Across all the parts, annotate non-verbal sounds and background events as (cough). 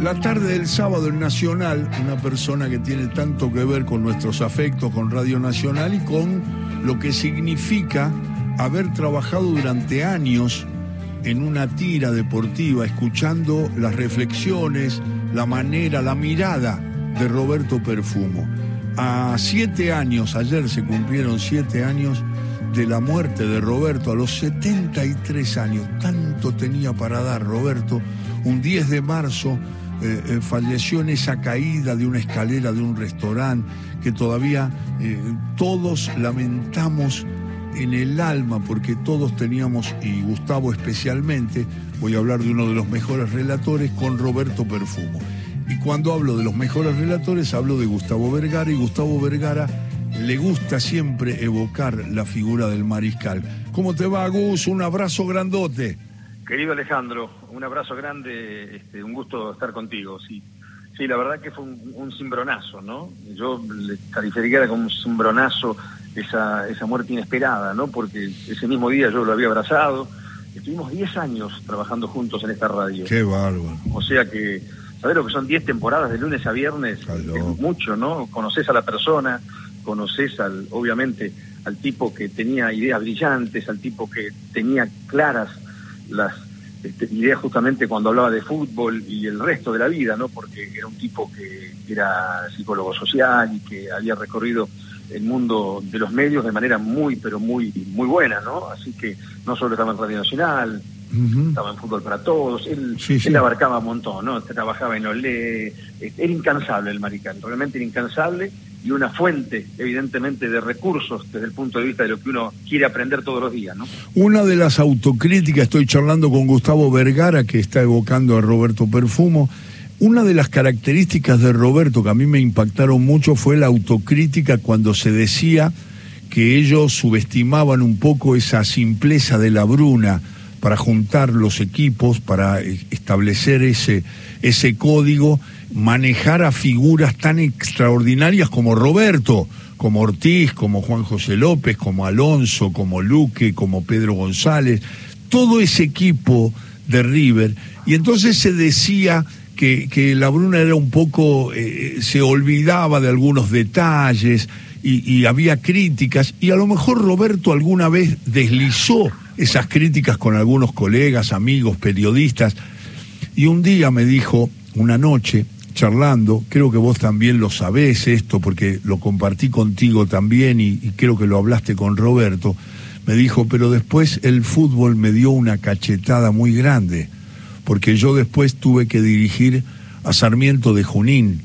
La tarde del sábado en Nacional, una persona que tiene tanto que ver con nuestros afectos, con Radio Nacional y con lo que significa haber trabajado durante años en una tira deportiva, escuchando las reflexiones, la manera, la mirada de Roberto Perfumo. A siete años, ayer se cumplieron siete años de la muerte de Roberto, a los 73 años, tanto tenía para dar Roberto, un 10 de marzo eh, eh, falleció en esa caída de una escalera de un restaurante que todavía eh, todos lamentamos en el alma porque todos teníamos, y Gustavo especialmente, voy a hablar de uno de los mejores relatores, con Roberto Perfumo. Y cuando hablo de los mejores relatores, hablo de Gustavo Vergara, y Gustavo Vergara le gusta siempre evocar la figura del mariscal. ¿Cómo te va, Gus? Un abrazo grandote. Querido Alejandro, un abrazo grande, este, un gusto estar contigo, sí. Sí, la verdad que fue un, cimbronazo, ¿no? Yo le calificaría como un cimbronazo esa, esa muerte inesperada, ¿no? Porque ese mismo día yo lo había abrazado. Estuvimos 10 años trabajando juntos en esta radio. Qué bárbaro. O sea que, ¿sabes lo que son 10 temporadas de lunes a viernes? Es mucho, ¿no? Conoces a la persona, conoces al, obviamente, al tipo que tenía ideas brillantes, al tipo que tenía claras las este, ideas justamente cuando hablaba de fútbol y el resto de la vida, ¿no? Porque era un tipo que era psicólogo social y que había recorrido el mundo de los medios de manera muy, pero muy, muy buena, ¿no? Así que no solo estaba en Radio Nacional, estaba en Fútbol para Todos, él, él abarcaba un montón, ¿no? Trabajaba en Olé, era incansable el maricán, realmente era incansable y una fuente, evidentemente, de recursos desde el punto de vista de lo que uno quiere aprender todos los días. ¿no? Una de las autocríticas, estoy charlando con Gustavo Vergara, que está evocando a Roberto Perfumo. Una de las características de Roberto que a mí me impactaron mucho fue la autocrítica cuando se decía que ellos subestimaban un poco esa simpleza de la Bruna para juntar los equipos, para establecer ese, ese código manejar a figuras tan extraordinarias como Roberto, como Ortiz, como Juan José López, como Alonso, como Luque, como Pedro González, todo ese equipo de River. Y entonces se decía que, que la Bruna era un poco, eh, se olvidaba de algunos detalles y había críticas, y a lo mejor Roberto alguna vez deslizó esas críticas con algunos colegas, amigos, periodistas, y un día me dijo, una noche, charlando, creo que vos también lo sabés esto, porque lo compartí contigo también y, creo que lo hablaste con Roberto, me dijo, pero después el fútbol me dio una cachetada muy grande, porque yo después tuve que dirigir a Sarmiento de Junín,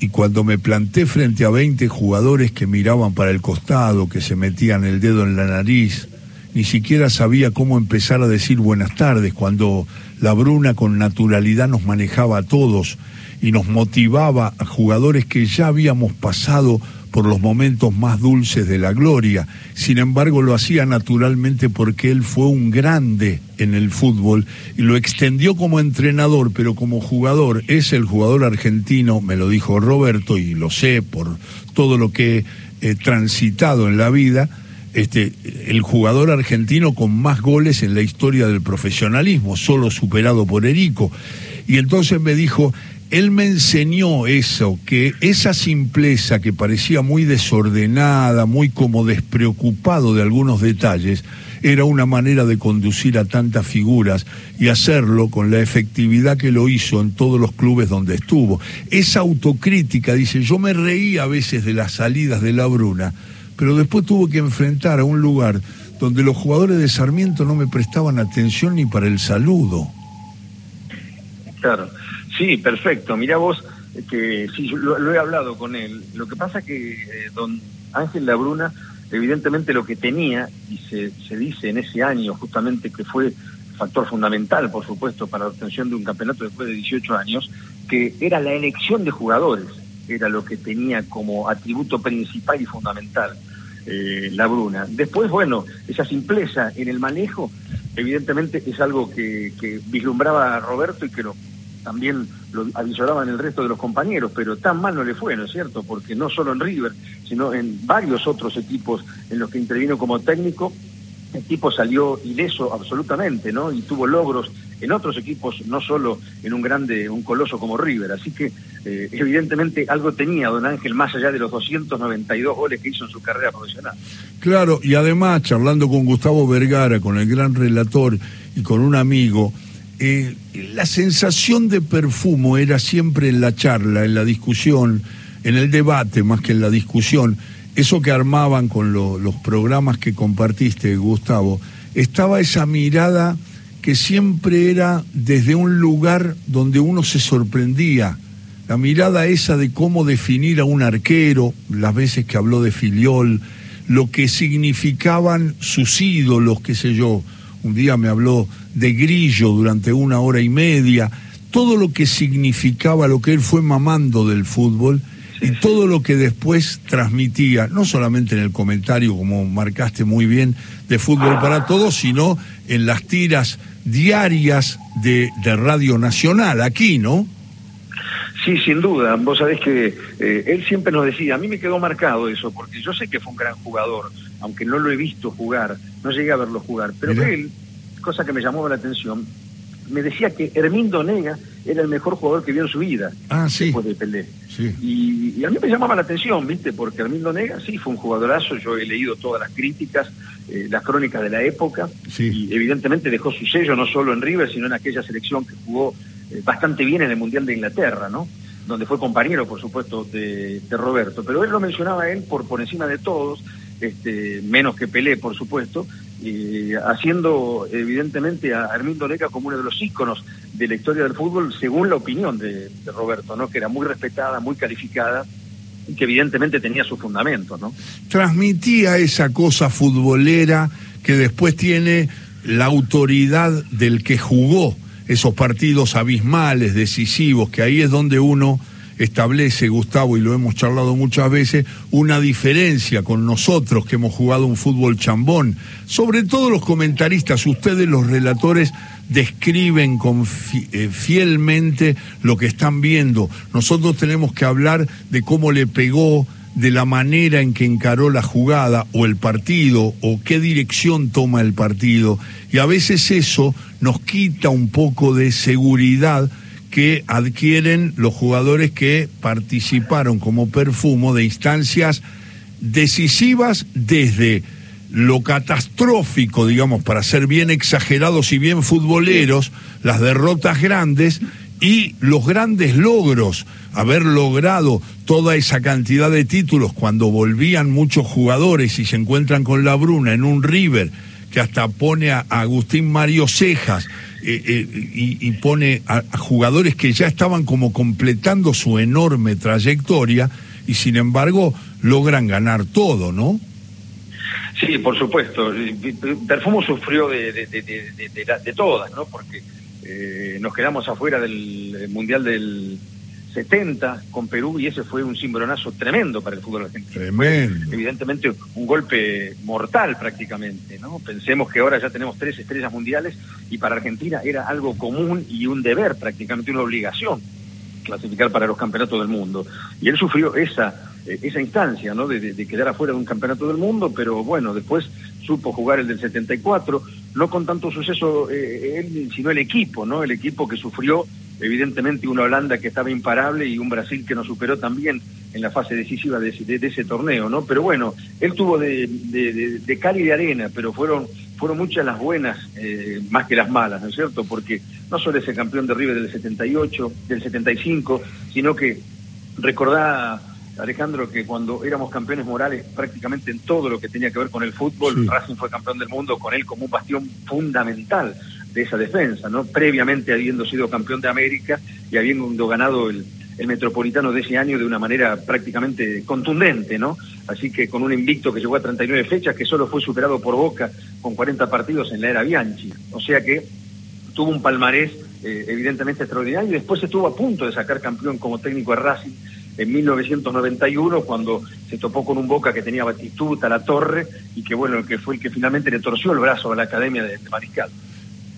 y cuando me planté frente a 20 jugadores que miraban para el costado, que se metían el dedo en la nariz, ni siquiera sabía cómo empezar a decir buenas tardes, cuando la Bruna con naturalidad nos manejaba a todos y nos motivaba a jugadores que ya habíamos pasado por los momentos más dulces de la gloria. Sin embargo, lo hacía naturalmente porque él fue un grande en el fútbol y lo extendió como entrenador, pero como jugador es el jugador argentino, me lo dijo Roberto y lo sé por todo lo que he transitado en la vida, este, el jugador argentino con más goles en la historia del profesionalismo, solo superado por Erico. Y entonces me dijo, él me enseñó eso, que esa simpleza que parecía muy desordenada, muy como despreocupado de algunos detalles, era una manera de conducir a tantas figuras y hacerlo con la efectividad que lo hizo en todos los clubes donde estuvo. Esa autocrítica, dice, yo me reía a veces de las salidas de la Bruna, pero después tuvo que enfrentar a un lugar donde los jugadores de Sarmiento no me prestaban atención ni para el saludo. Claro. Sí, perfecto. Mira vos, que sí, lo, he hablado con él. Lo que pasa que eh, don Ángel Labruna, evidentemente lo que tenía, y se, se dice en ese año justamente que fue factor fundamental, por supuesto, para la obtención de un campeonato después de 18 años, que era la elección de jugadores, era lo que tenía como atributo principal y fundamental eh, la Bruna. Después, bueno, esa simpleza en el manejo, evidentemente es algo que, vislumbraba a Roberto y que lo también lo avisoraban el resto de los compañeros, pero tan mal no le fue, ¿no es cierto? Porque no solo en River, sino en varios otros equipos en los que intervino como técnico, el tipo salió ileso absolutamente, ¿no? Y tuvo logros en otros equipos, no solo en un grande, un coloso como River. Así que eh, evidentemente algo tenía don Ángel más allá de los 292 goles que hizo en su carrera profesional. Claro, y además charlando con Gustavo Vergara, con el gran relator y con un amigo, eh, la sensación de perfumo era siempre en la charla, en la discusión, en el debate más que en la discusión. Eso que armaban con los programas que compartiste, Gustavo, estaba esa mirada que siempre era desde un lugar donde uno se sorprendía. La mirada esa de cómo definir a un arquero, las veces que habló de Filiol, lo que significaban sus ídolos, qué sé yo, un día me habló de Grillo durante una hora y media, todo lo que significaba lo que él fue mamando del fútbol y todo lo que después transmitía, no solamente en el comentario, como marcaste muy bien, de Fútbol para Todos, sino en las tiras diarias de, Radio Nacional, aquí, ¿no? Sí, sin duda. Vos sabés que eh, él siempre nos decía, a mí me quedó marcado eso, porque yo sé que fue un gran jugador, aunque no lo he visto jugar, no llegué a verlo jugar, pero él cosa que me llamó la atención, me decía que Hermindo Nega era el mejor jugador que vio en su vida ah, sí. después de Pelé. Y, a mí me llamaba la atención, ¿viste? Porque Hermindo Nega sí fue un jugadorazo, yo he leído todas las críticas, eh, las crónicas de la época, y evidentemente dejó su sello no solo en River, sino en aquella selección que jugó eh, bastante bien en el Mundial de Inglaterra, ¿no? Donde fue compañero, por supuesto, de, de Roberto. Pero él lo mencionaba él por, por encima de todos, este, menos que Pelé, por supuesto, y haciendo evidentemente a Armindo Leca como uno de los íconos de la historia del fútbol, según la opinión de, Roberto, ¿no? que era muy respetada, muy calificada y que evidentemente tenía sus fundamentos. ¿no? Transmitía esa cosa futbolera que después tiene la autoridad del que jugó esos partidos abismales, decisivos, que ahí es donde uno establece, Gustavo, y lo hemos charlado muchas veces, una diferencia con nosotros que hemos jugado un fútbol chambón. Sobre todo los comentaristas, ustedes los relatores describen con eh, fielmente lo que están viendo. Nosotros tenemos que hablar de cómo le pegó, de la manera en que encaró la jugada o el partido o qué dirección toma el partido. Y a veces eso nos quita un poco de seguridad que adquieren los jugadores que participaron como perfumo de instancias decisivas desde lo catastrófico, digamos, para ser bien exagerados y bien futboleros, las derrotas grandes y los grandes logros, haber logrado toda esa cantidad de títulos cuando volvían muchos jugadores y se encuentran con la Bruna en un River que hasta pone a Agustín Mario Cejas eh, eh, y, pone a, jugadores que ya estaban como completando su enorme trayectoria y sin embargo logran ganar todo, ¿no? Sí, por supuesto. Perfumo sufrió de, de, todas, ¿no? Porque eh, nos quedamos afuera del Mundial del 70 con Perú y ese fue un cimbronazo tremendo para el fútbol argentino. Tremendo. evidentemente un golpe mortal prácticamente, ¿no? Pensemos que ahora ya tenemos tres estrellas mundiales y para Argentina era algo común y un deber, prácticamente una obligación clasificar para los campeonatos del mundo. Y él sufrió esa eh, esa instancia, ¿no? De, quedar afuera de un campeonato del mundo, pero bueno, después supo jugar el del 74, no con tanto suceso eh, él, sino el equipo, ¿no? El equipo que sufrió evidentemente una Holanda que estaba imparable y un Brasil que nos superó también en la fase decisiva de, ese torneo, ¿no? Pero bueno, él tuvo de, de, de cal y de arena, pero fueron, fueron muchas las buenas eh, más que las malas, ¿no es cierto? Porque no solo ese campeón de River del 78, del 75, sino que recordá, Alejandro, que cuando éramos campeones morales prácticamente en todo lo que tenía que ver con el fútbol, Racing fue campeón del mundo con él como un bastión fundamental de esa defensa, ¿no? Previamente habiendo sido campeón de América y habiendo ganado el, Metropolitano de ese año de una manera prácticamente contundente, ¿no? Así que con un invicto que llegó a 39 fechas, que solo fue superado por Boca con 40 partidos en la era Bianchi. O sea que tuvo un palmarés eh, evidentemente extraordinario y después estuvo a punto de sacar campeón como técnico de Racing en 1991 cuando se topó con un Boca que tenía Batistuta, La Torre y que bueno, que fue el que finalmente le torció el brazo a la Academia de, de Mariscal.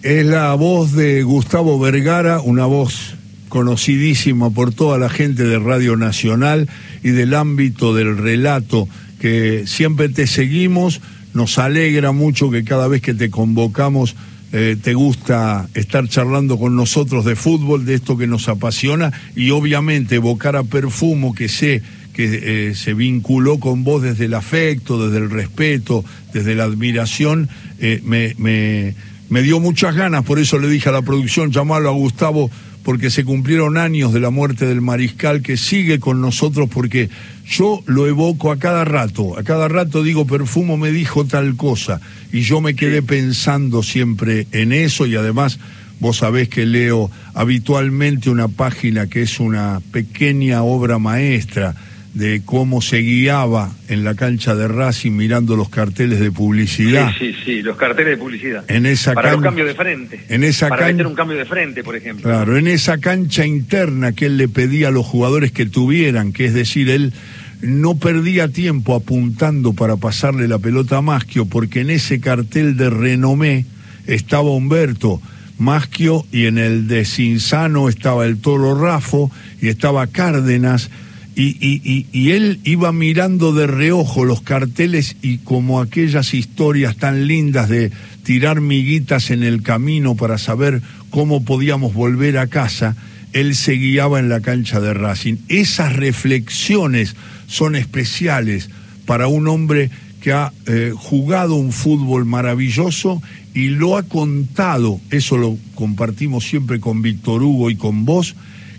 Es la voz de Gustavo Vergara, una voz conocidísima por toda la gente de Radio Nacional y del ámbito del relato, que siempre te seguimos, nos alegra mucho que cada vez que te convocamos eh, te gusta estar charlando con nosotros de fútbol, de esto que nos apasiona y obviamente evocar a Perfumo que sé que eh, se vinculó con vos desde el afecto, desde el respeto, desde la admiración, eh, me, me, me dio muchas ganas, por eso le dije a la producción, llamarlo a Gustavo porque se cumplieron años de la muerte del mariscal que sigue con nosotros porque yo lo evoco a cada rato, a cada rato digo, Perfumo me dijo tal cosa y yo me quedé pensando siempre en eso y además vos sabés que leo habitualmente una página que es una pequeña obra maestra de cómo se guiaba en la cancha de Racing mirando los carteles de publicidad. Sí, sí, sí, los carteles de publicidad. En esa para los cambios de frente. En esa para meter un cambio de frente, por ejemplo. Claro, en esa cancha interna que él le pedía a los jugadores que tuvieran, que es decir, él no perdía tiempo apuntando para pasarle la pelota a Maschio, porque en ese cartel de renomé estaba Humberto Maschio y en el de Cinzano estaba el Toro Rafo y estaba Cárdenas y, él iba mirando de reojo los carteles y como aquellas historias tan lindas de tirar miguitas en el camino para saber cómo podíamos volver a casa, él se guiaba en la cancha de Racing. Esas reflexiones son especiales para un hombre que ha eh, jugado un fútbol maravilloso y lo ha contado, eso lo compartimos siempre con Víctor Hugo y con vos,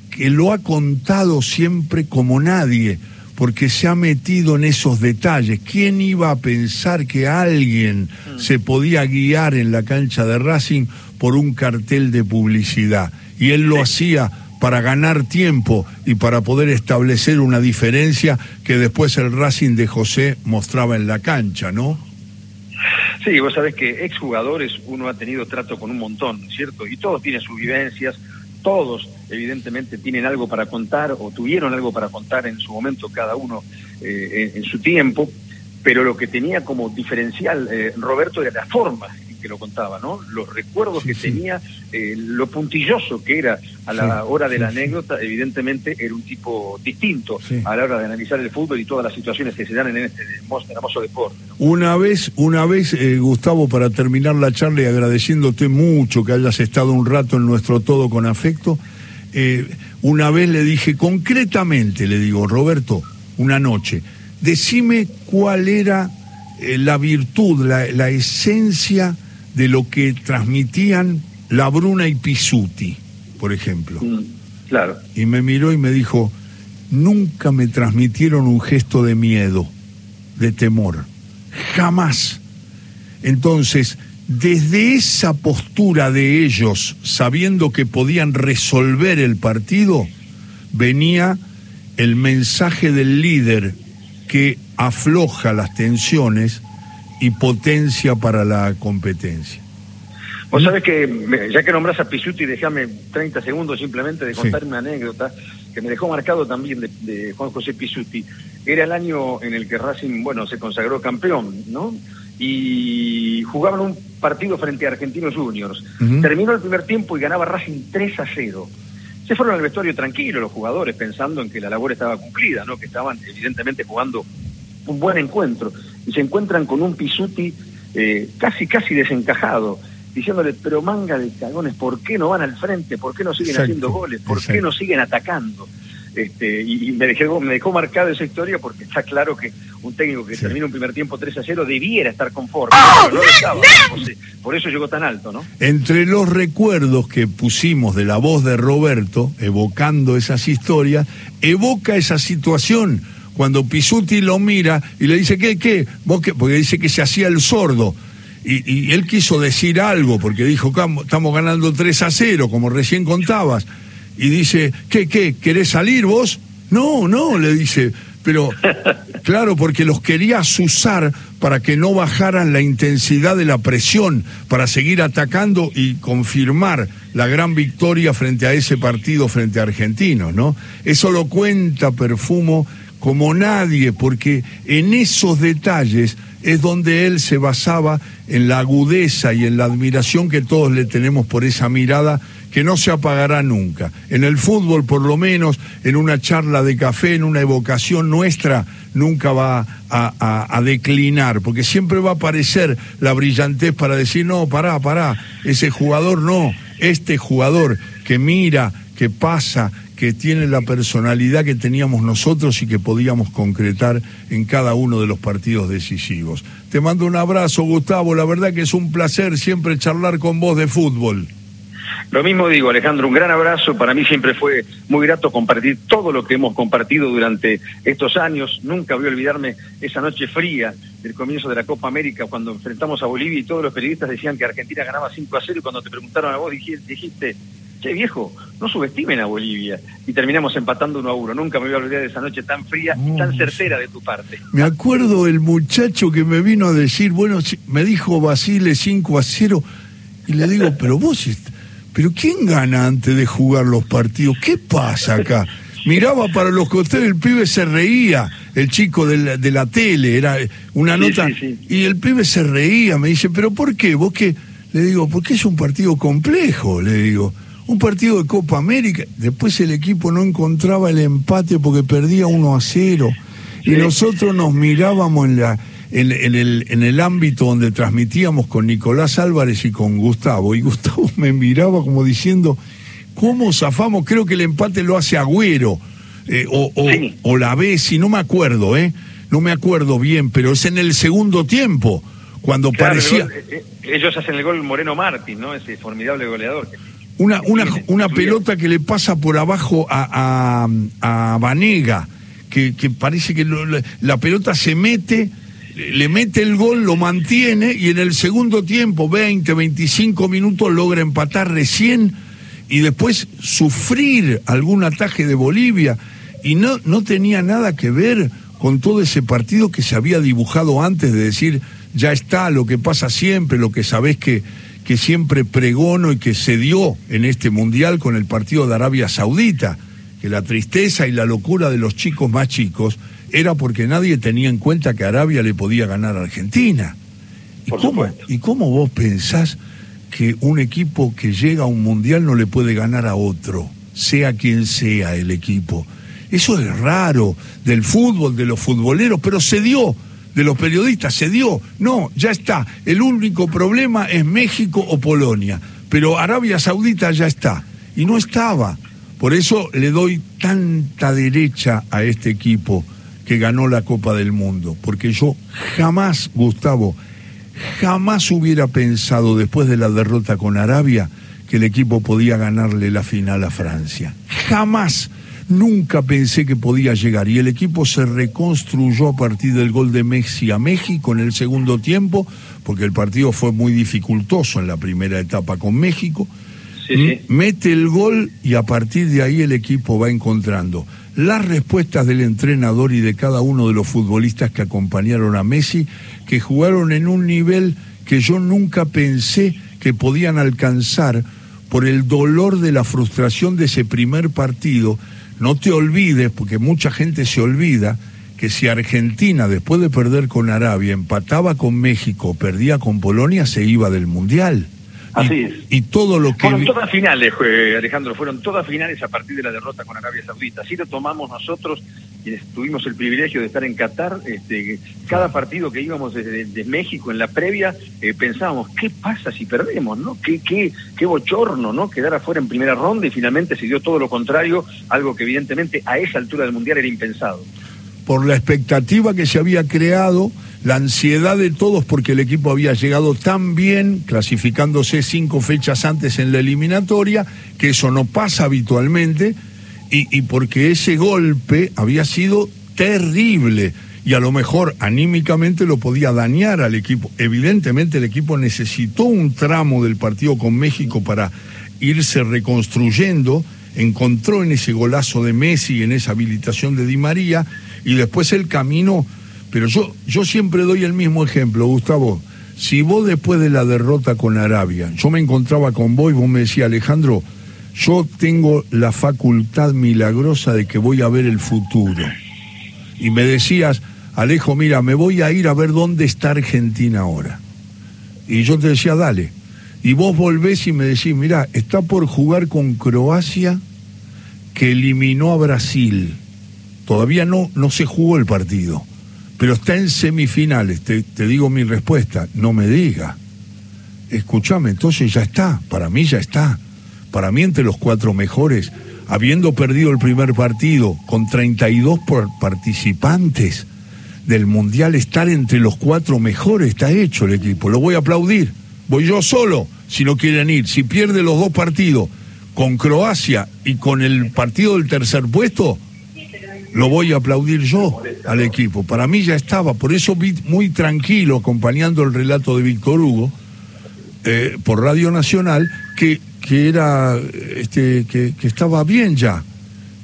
que lo ha contado siempre como nadie, porque se ha metido en esos detalles. ¿Quién iba a pensar que alguien mm. se podía guiar en la cancha de Racing por un cartel de publicidad? Y él lo hacía para ganar tiempo y para poder establecer una diferencia que después el Racing de José mostraba en la cancha, ¿no? Sí, vos sabés que exjugadores uno ha tenido trato con un montón, ¿cierto? Y todos tienen sus vivencias, todos evidentemente tienen algo para contar o tuvieron algo para contar en su momento cada uno eh, en, su tiempo, pero lo que tenía como diferencial eh, Roberto era la forma en que lo contaba, ¿no? Los recuerdos que tenía, eh, lo puntilloso que era a la hora de la anécdota, evidentemente era un tipo distinto a la hora de analizar el fútbol y todas las situaciones que se dan en este hermoso deporte. Una vez, una vez, Gustavo, para terminar la charla y agradeciéndote mucho que hayas estado un rato en nuestro todo con afecto, eh, una vez le dije, concretamente, le digo, Roberto, una noche, decime cuál era eh, la virtud, la, esencia de lo que transmitían la Bruna y Pisuti, por ejemplo. Mm, claro. Y me miró y me dijo, nunca me transmitieron un gesto de miedo, de temor, jamás. Entonces, desde esa postura de ellos, sabiendo que podían resolver el partido, venía el mensaje del líder que afloja las tensiones y potencia para la competencia. Vos sabés que, ya que nombras a Pisuti, déjame 30 segundos simplemente de contar una anécdota que me dejó marcado también de, de, Juan José Pisuti. Era el año en el que Racing, bueno, se consagró campeón, ¿no? y jugaban un partido frente a Argentinos Juniors. Terminó el primer tiempo y ganaba Racing 3 a 0. Se fueron al vestuario tranquilo los jugadores pensando en que la labor estaba cumplida, ¿no? que estaban evidentemente jugando un buen encuentro. Y se encuentran con un Pisuti eh, casi, casi desencajado, diciéndole, pero manga de cagones, ¿por qué no van al frente? ¿Por qué no siguen haciendo goles? ¿Por qué no siguen atacando? Este, y, me, dejó, me dejó marcada esa historia porque está claro que un técnico que termina un primer tiempo 3 a 0 debiera estar conforme, ¡Oh, no estaba, por eso llegó tan alto, ¿no? Entre los recuerdos que pusimos de la voz de Roberto, evocando esas historias, evoca esa situación cuando Pisuti lo mira y le dice, ¿qué, qué? ¿Vos qué? Porque dice que se hacía el sordo. Y, y él quiso decir algo, porque dijo, estamos ganando 3 a 0, como recién contabas y dice, ¿qué, qué? ¿Querés salir vos? No, no, le dice, pero (laughs) claro, porque los querías usar para que no bajaran la intensidad de la presión, para seguir atacando y confirmar la gran victoria frente a ese partido frente a Argentinos, ¿no? Eso lo cuenta Perfumo como nadie, porque en esos detalles es donde él se basaba en la agudeza y en la admiración que todos le tenemos por esa mirada que no se apagará nunca. En el fútbol, por lo menos, en una charla de café, en una evocación nuestra, nunca va a, declinar, porque siempre va a aparecer la brillantez para decir, no, pará, pará, ese jugador no, este jugador que mira, que pasa, que tiene la personalidad que teníamos nosotros y que podíamos concretar en cada uno de los partidos decisivos. Te mando un abrazo, Gustavo, la verdad que es un placer siempre charlar con vos de fútbol. Lo mismo digo, Alejandro, un gran abrazo. Para mí siempre fue muy grato compartir todo lo que hemos compartido durante estos años. Nunca voy a olvidarme esa noche fría del comienzo de la Copa América cuando enfrentamos a Bolivia y todos los periodistas decían que Argentina ganaba 5 a 0 y cuando te preguntaron a vos dijiste, che viejo, no subestimen a Bolivia. Y terminamos empatando 1 a 1. Nunca me voy a olvidar de esa noche tan fría y tan certera de tu parte. Me acuerdo el muchacho que me vino a decir, bueno, me dijo Basile 5 a 0 y le digo, pero vos pero ¿quién gana antes de jugar los partidos? ¿Qué pasa acá? Miraba para los costeros, el pibe se reía, el chico de la, de la tele, era una nota, y el pibe se reía, me dice, pero ¿por qué? ¿Vos qué? Le digo, porque es un partido complejo, le digo, un partido de Copa América, después el equipo no encontraba el empate porque perdía 1 a 0, y nosotros nos mirábamos en la en, el, en el ámbito donde transmitíamos con Nicolás Álvarez y con Gustavo, y Gustavo (laughs) me miraba como diciendo, ¿cómo zafamos? Creo que el empate lo hace Agüero, eh, o, o, la si no me acuerdo, ¿eh? No me acuerdo bien, pero es en el segundo tiempo, cuando parecía... Eh, eh, ellos hacen el gol Moreno Martín, ¿no? Ese formidable goleador. Una, una, una pelota que le pasa por abajo a, a, a Vanega, que, que parece que la pelota se mete le mete el gol, lo mantiene y en el segundo tiempo, 20, 25 minutos, logra empatar recién y después sufrir algún ataque de Bolivia. Y no, no tenía nada que ver con todo ese partido que se había dibujado antes de decir, ya está, lo que pasa siempre, lo que sabés que, que siempre pregono y que se dio en este mundial con el partido de Arabia Saudita, que la tristeza y la locura de los chicos más chicos era porque nadie tenía en cuenta que Arabia le podía ganar a Argentina. ¿Y, cómo, ¿Y cómo vos pensás que un equipo que llega a un mundial no le puede ganar a otro, sea quien sea el equipo? Eso es raro del fútbol, de los futboleros, pero se dio de los periodistas, se dio. No, ya está. El único problema es México o Polonia, pero Arabia Saudita ya está. Y no estaba. Por eso le doy tanta derecha a este equipo que ganó la Copa del Mundo, porque yo jamás, Gustavo, jamás hubiera pensado después de la derrota con Arabia que el equipo podía ganarle la final a Francia. Jamás, nunca pensé que podía llegar y el equipo se reconstruyó a partir del gol de Messi a México en el segundo tiempo, porque el partido fue muy dificultoso en la primera etapa con México. Mete el gol y a partir de ahí el equipo va encontrando las respuestas del entrenador y de cada uno de los futbolistas que acompañaron a Messi, que jugaron en un nivel que yo nunca pensé que podían alcanzar por el dolor de la frustración de ese primer partido. No te olvides, porque mucha gente se olvida, que si Argentina, después de perder con Arabia, empataba con México, perdía con Polonia, se iba del Mundial. Así y, es. Y todo lo que. Fueron todas finales, Alejandro, fueron todas finales a partir de la derrota con Arabia Saudita. Así lo tomamos nosotros, quienes tuvimos el privilegio de estar en Qatar. Este, cada partido que íbamos desde, México en la previa, eh, pensábamos, ¿qué pasa si perdemos? ¿no? ¿Qué, qué, qué bochorno, ¿no? Quedar afuera en primera ronda y finalmente se dio todo lo contrario, algo que evidentemente a esa altura del Mundial era impensado. Por la expectativa que se había creado la ansiedad de todos porque el equipo había llegado tan bien, clasificándose cinco fechas antes en la eliminatoria, que eso no pasa habitualmente, y, porque ese golpe había sido terrible y a lo mejor anímicamente lo podía dañar al equipo. Evidentemente el equipo necesitó un tramo del partido con México para irse reconstruyendo, encontró en ese golazo de Messi, en esa habilitación de Di María, y después el camino pero yo, yo siempre doy el mismo ejemplo, Gustavo. Si vos después de la derrota con Arabia, yo me encontraba con vos y vos me decías, Alejandro, yo tengo la facultad milagrosa de que voy a ver el futuro. Y me decías, Alejo, mira, me voy a ir a ver dónde está Argentina ahora. Y yo te decía, dale. y vos volvés y me decís, mirá, está por jugar con Croacia que eliminó a Brasil. Todavía no, no se jugó el partido, pero está en semifinales. Te, te digo mi respuesta, no me diga. Escúchame, entonces ya está, para mí ya está. Para mí entre los cuatro mejores, habiendo perdido el primer partido con 32 participantes del Mundial, estar entre los cuatro mejores, está hecho el equipo. Lo voy a aplaudir. Voy yo solo, si no quieren ir. Si pierde los dos partidos con Croacia y con el partido del tercer puesto, lo voy a aplaudir yo al equipo. Para mí ya estaba, por eso vi muy tranquilo acompañando el relato de Víctor Hugo eh, por Radio Nacional que, que era este que, que, estaba bien ya.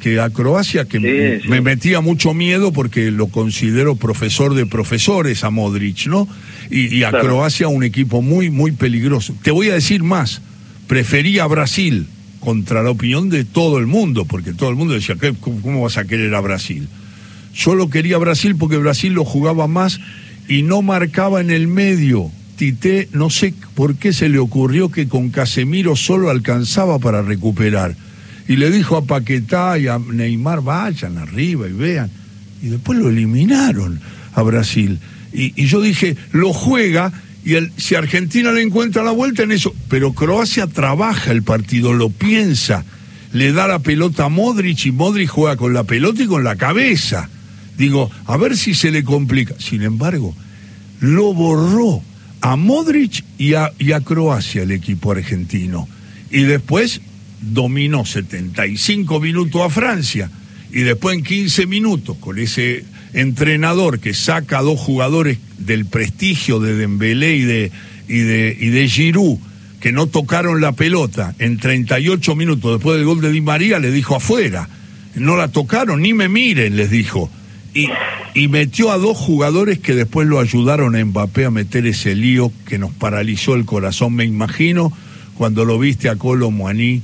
Que a Croacia, que me metía mucho miedo porque lo considero profesor de profesores a Modric, ¿no? Y, a Croacia un equipo muy, muy peligroso. Te voy a decir más, prefería a Brasil contra la opinión de todo el mundo, porque todo el mundo decía, ¿cómo vas a querer a Brasil? Yo lo quería a Brasil porque Brasil lo jugaba más y no marcaba en el medio. Tite, no sé por qué se le ocurrió que con Casemiro solo alcanzaba para recuperar. Y le dijo a Paquetá y a Neymar, vayan arriba y vean. Y después lo eliminaron a Brasil. Y, yo dije, lo juega y el, si Argentina le encuentra la vuelta en eso, pero Croacia trabaja el partido, lo piensa, le da la pelota a Modric y Modric juega con la pelota y con la cabeza. Digo, a ver si se le complica. Sin embargo, lo borró a Modric y a, y a Croacia el equipo argentino. Y después dominó 75 minutos a Francia y después en 15 minutos con ese entrenador que saca a dos jugadores del prestigio de Dembélé y de, y de, y de que no tocaron la pelota en 38 minutos después del gol de Di María, le dijo afuera. No la tocaron, ni me miren, les dijo. Y, y metió a dos jugadores que después lo ayudaron a Mbappé a meter ese lío que nos paralizó el corazón. Me imagino cuando lo viste a Colo Muaní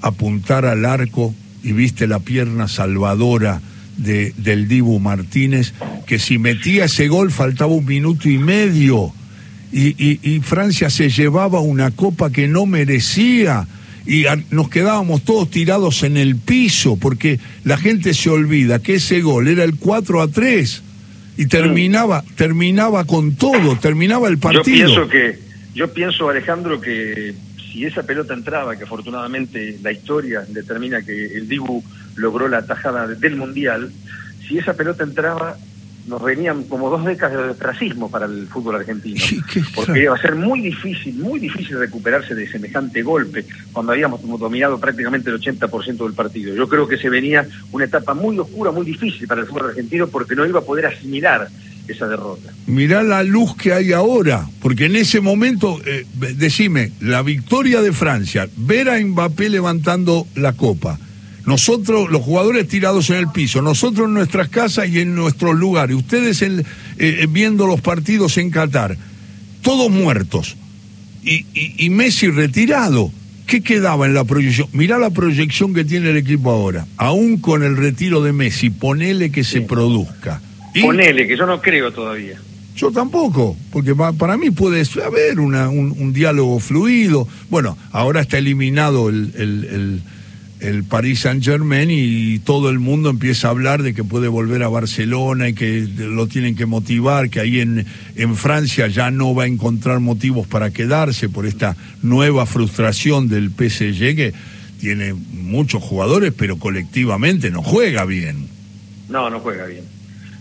apuntar al arco y viste la pierna salvadora de, del Dibu Martínez, que si metía ese gol faltaba un minuto y medio. Y, y, Francia se llevaba una copa que no merecía y nos quedábamos todos tirados en el piso porque la gente se olvida que ese gol era el 4 a 3 y terminaba terminaba con todo, terminaba el partido. Yo pienso que yo pienso Alejandro que si esa pelota entraba, que afortunadamente la historia determina que el Dibu logró la tajada del Mundial, si esa pelota entraba, nos venían como dos décadas de ostracismo para el fútbol argentino. (laughs) porque iba a ser muy difícil, muy difícil recuperarse de semejante golpe cuando habíamos dominado prácticamente el 80% del partido. Yo creo que se venía una etapa muy oscura, muy difícil para el fútbol argentino porque no iba a poder asimilar esa derrota. Mirá la luz que hay ahora, porque en ese momento, eh, decime, la victoria de Francia, ver a Mbappé levantando la copa, nosotros, los jugadores tirados en el piso, nosotros en nuestras casas y en nuestros lugares, ustedes eh, eh, viendo los partidos en Qatar, todos muertos, y, y, Messi retirado. ¿Qué quedaba en la proyección? Mirá la proyección que tiene el equipo ahora. Aún con el retiro de Messi, ponele que se produzca. Ponele, que yo no creo todavía. Yo tampoco, porque para mí puede haber una, un, diálogo fluido. Bueno, ahora está eliminado el, el, el, Paris Saint Germain y todo el mundo empieza a hablar de que puede volver a Barcelona y que lo tienen que motivar, que ahí en, en Francia ya no va a encontrar motivos para quedarse por esta nueva frustración del PSG que tiene muchos jugadores, pero colectivamente no juega bien. No, no juega bien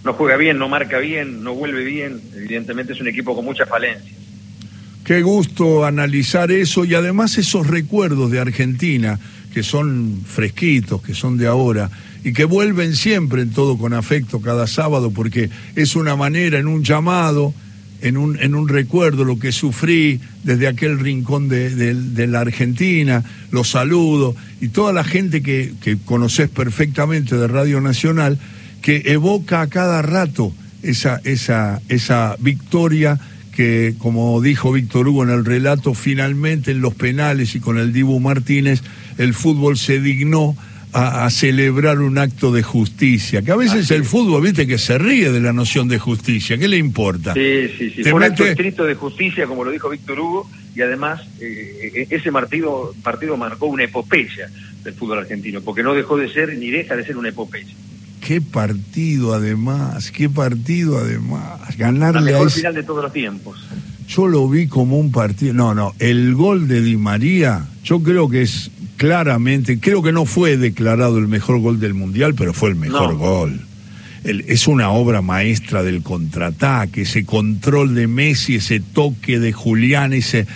no juega bien, no marca bien, no vuelve bien. Evidentemente es un equipo con muchas falencias. Qué gusto analizar eso y además esos recuerdos de Argentina que son fresquitos, que son de ahora y que vuelven siempre en todo con afecto cada sábado porque es una manera en un llamado, en un, en un recuerdo lo que sufrí desde aquel rincón de, de la Argentina, los saludo y toda la gente que, que conoces perfectamente de Radio Nacional que evoca a cada rato esa, esa, esa victoria que, como dijo Víctor Hugo en el relato, finalmente en los penales y con el Dibu Martínez, el fútbol se dignó a, celebrar un acto de justicia. Que a veces el fútbol, viste, que se ríe de la noción de justicia. ¿Qué le importa? Sí, sí, sí. Fue un acto estricto de justicia, como lo dijo Víctor Hugo, y además eh, ese partido, partido marcó una epopeya del fútbol argentino, porque no dejó de ser ni deja de ser una epopeya. Qué partido además, qué partido además. Ganarle La mejor final de todos los tiempos. Yo lo vi como un partido. No, no, el gol de Di María, yo creo que es claramente, creo que no fue declarado el mejor gol del Mundial, pero fue el mejor gol. es una obra maestra del contraataque, ese control de Messi, ese toque de Julián, ese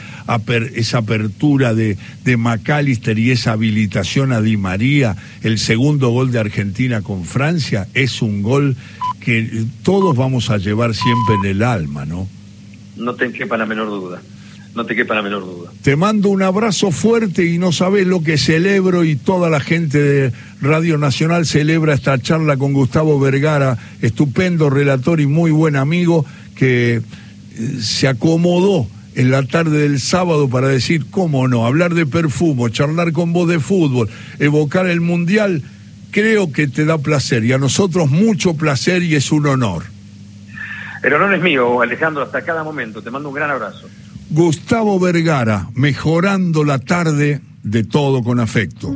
esa apertura de, de McAllister y esa habilitación a Di María, el segundo gol de Argentina con Francia, es un gol que todos vamos a llevar siempre en el alma, ¿no? No te quepa la menor duda no te quepa la menor duda. Te mando un abrazo fuerte y no sabes lo que celebro y toda la gente de Radio Nacional celebra esta charla con Gustavo Vergara, estupendo relator y muy buen amigo que eh, se acomodó en la tarde del sábado para decir, cómo no, hablar de perfumo, charlar con vos de fútbol, evocar el Mundial, creo que te da placer y a nosotros mucho placer y es un honor. El honor es mío, Alejandro, hasta cada momento. Te mando un gran abrazo. Gustavo Vergara, mejorando la tarde de todo con afecto.